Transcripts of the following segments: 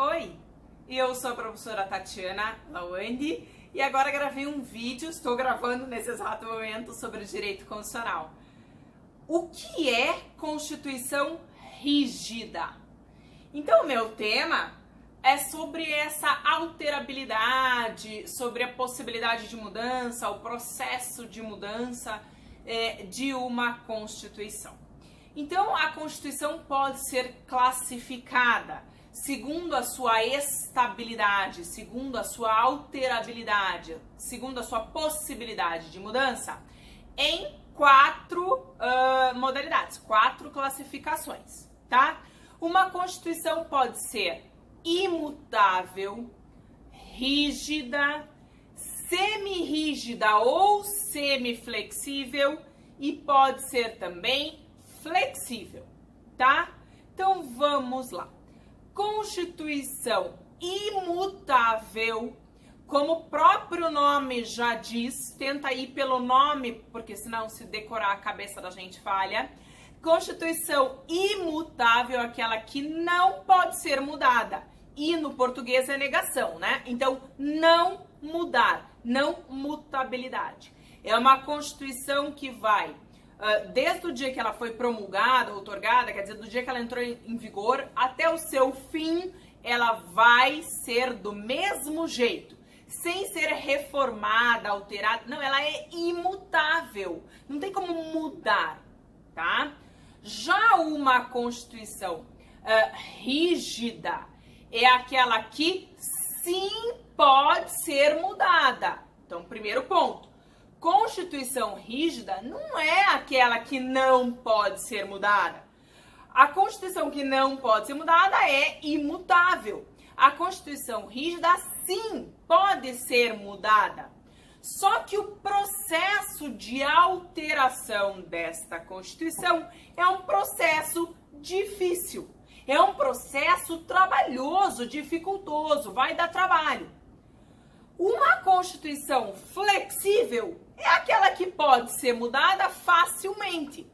Oi, eu sou a professora Tatiana Lawandi e agora gravei um vídeo, estou gravando nesse exato momento sobre direito constitucional. O que é Constituição rígida? Então, o meu tema é sobre essa alterabilidade, sobre a possibilidade de mudança, o processo de mudança é, de uma Constituição. Então, a Constituição pode ser classificada segundo a sua estabilidade, segundo a sua alterabilidade, segundo a sua possibilidade de mudança, em quatro uh, modalidades, quatro classificações, tá? Uma Constituição pode ser imutável, rígida, semi-rígida ou semi-flexível e pode ser também flexível, tá? Então vamos lá. Constituição imutável, como o próprio nome já diz, tenta ir pelo nome, porque senão se decorar a cabeça da gente falha. Constituição imutável, aquela que não pode ser mudada. E no português é negação, né? Então, não mudar, não mutabilidade. É uma Constituição que vai desde o dia que ela foi promulgada, outorgada, quer dizer, do dia que ela entrou em, em vigor até o seu fim, ela vai ser do mesmo jeito, sem ser reformada, alterada. Não, ela é imutável. Não tem como mudar, tá? Já uma Constituição uh, rígida é aquela que sim pode ser mudada. Então, primeiro ponto Constituição rígida não é aquela que não pode ser mudada. A Constituição que não pode ser mudada é imutável. A Constituição rígida, sim, pode ser mudada. Só que o processo de alteração desta Constituição é um processo difícil. É um processo trabalhoso, dificultoso, vai dar trabalho. Uma Constituição flexível é aquela que pode ser mudada facilmente.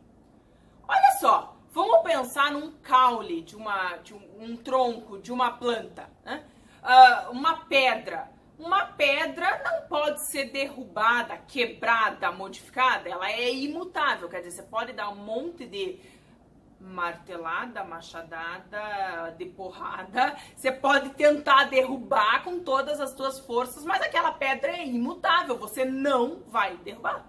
Olha só, vamos pensar num caule de, uma, de um, um tronco de uma planta, né? Uh, uma pedra. Uma pedra não pode ser derrubada, quebrada, modificada, ela é imutável, quer dizer, você pode dar um monte de martelada, machadada, de porrada. Você pode tentar derrubar com todas as suas forças, mas aquela pedra é imutável, você não vai derrubar.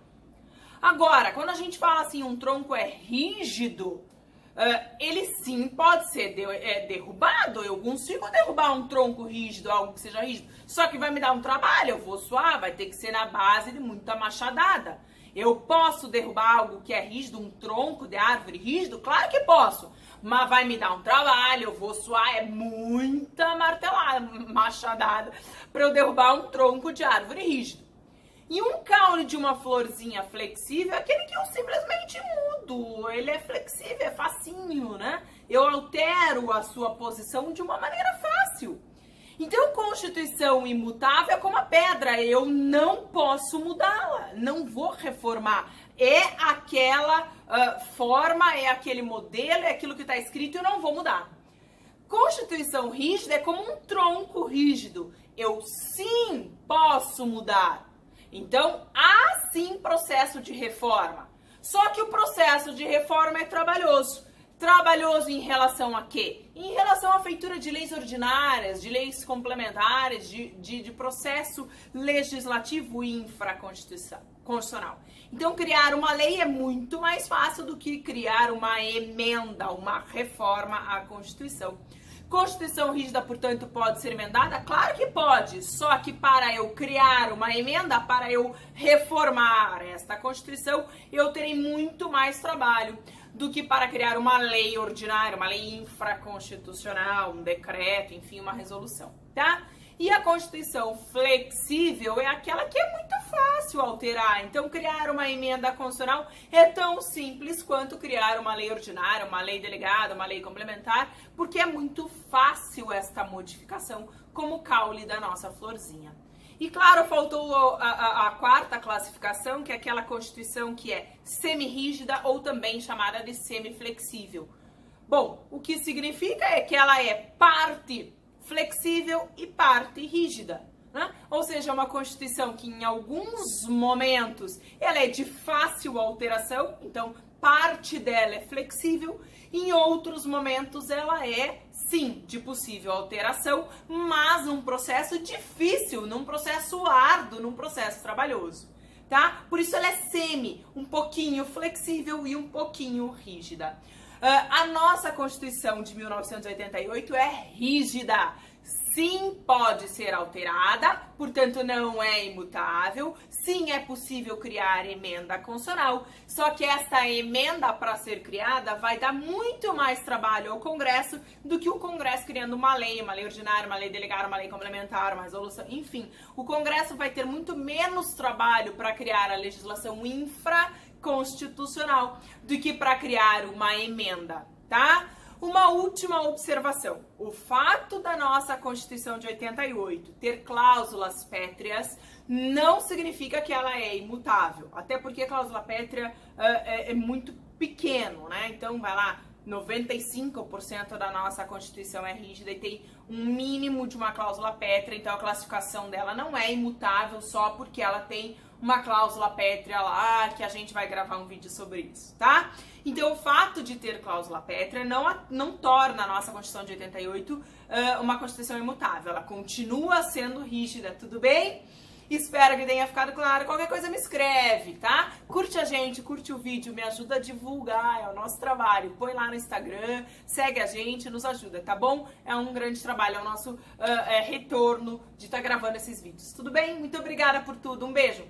Agora, quando a gente fala assim, um tronco é rígido, uh, ele sim pode ser é, derrubado. Eu consigo derrubar um tronco rígido, algo que seja rígido, só que vai me dar um trabalho, eu vou suar, vai ter que ser na base de muita machadada. Eu posso derrubar algo que é rígido, um tronco de árvore rígido? Claro que posso. Mas vai me dar um trabalho, eu vou suar, é muita martelada, machadada, para eu derrubar um tronco de árvore rígido. E um caule de uma florzinha flexível é aquele que eu simplesmente mudo. Ele é flexível, é facinho, né? Eu altero a sua posição de uma maneira fácil. Então, Constituição imutável é como a pedra, eu não posso mudá-la, não vou reformar. É aquela uh, forma, é aquele modelo, é aquilo que está escrito, eu não vou mudar. Constituição rígida é como um tronco rígido, eu sim posso mudar. Então, há sim processo de reforma. Só que o processo de reforma é trabalhoso. Trabalhoso em relação a quê? Em relação à feitura de leis ordinárias, de leis complementares, de, de, de processo legislativo infraconstitucional. Então, criar uma lei é muito mais fácil do que criar uma emenda, uma reforma à Constituição. Constituição rígida, portanto, pode ser emendada? Claro que pode, só que para eu criar uma emenda, para eu reformar esta Constituição, eu terei muito mais trabalho do que para criar uma lei ordinária, uma lei infraconstitucional, um decreto, enfim, uma resolução, tá? E a Constituição flexível é aquela que é muito fácil alterar. Então, criar uma emenda constitucional é tão simples quanto criar uma lei ordinária, uma lei delegada, uma lei complementar, porque é muito fácil esta modificação, como o caule da nossa florzinha. E claro, faltou a, a, a, quarta classificação, que é aquela constituição que é semi-rígida ou também chamada de semi-flexível. Bom, o que significa é que ela é parte flexível e parte rígida. Né? Ou seja, é uma Constituição que em alguns momentos ela é de fácil alteração, então parte dela é flexível, em outros momentos ela é sim de possível alteração, mas num processo difícil, num processo árduo, num processo trabalhoso. Tá? Por isso ela é semi, um pouquinho flexível e um pouquinho rígida. Uh, a nossa Constituição de 1988 é rígida sim pode ser alterada, portanto não é imutável. Sim é possível criar emenda constitucional, só que esta emenda para ser criada vai dar muito mais trabalho ao Congresso do que o Congresso criando uma lei, uma lei ordinária, uma lei delegada, uma lei complementar, uma resolução, enfim. O Congresso vai ter muito menos trabalho para criar a legislação infraconstitucional do que para criar uma emenda, tá? Uma última observação: o fato da nossa Constituição de 88 ter cláusulas pétreas não significa que ela é imutável, até porque a cláusula pétrea uh, é, é muito pequeno, né? Então, vai lá, 95% da nossa Constituição é rígida e tem um mínimo de uma cláusula pétrea, então a classificação dela não é imutável só porque ela tem uma cláusula pétrea lá, que a gente vai gravar um vídeo sobre isso, tá? Então, o fato de ter cláusula pétrea não, não torna a nossa Constituição de 88 uh, uma Constituição imutável, ela continua sendo rígida, tudo bem? Espero que tenha ficado claro. Qualquer coisa me escreve, tá? Curte a gente, curte o vídeo, me ajuda a divulgar, é o nosso trabalho. Põe lá no Instagram, segue a gente, nos ajuda, tá bom? É um grande trabalho, é o nosso uh, é, retorno de estar tá gravando esses vídeos. Tudo bem? Muito obrigada por tudo. Um beijo.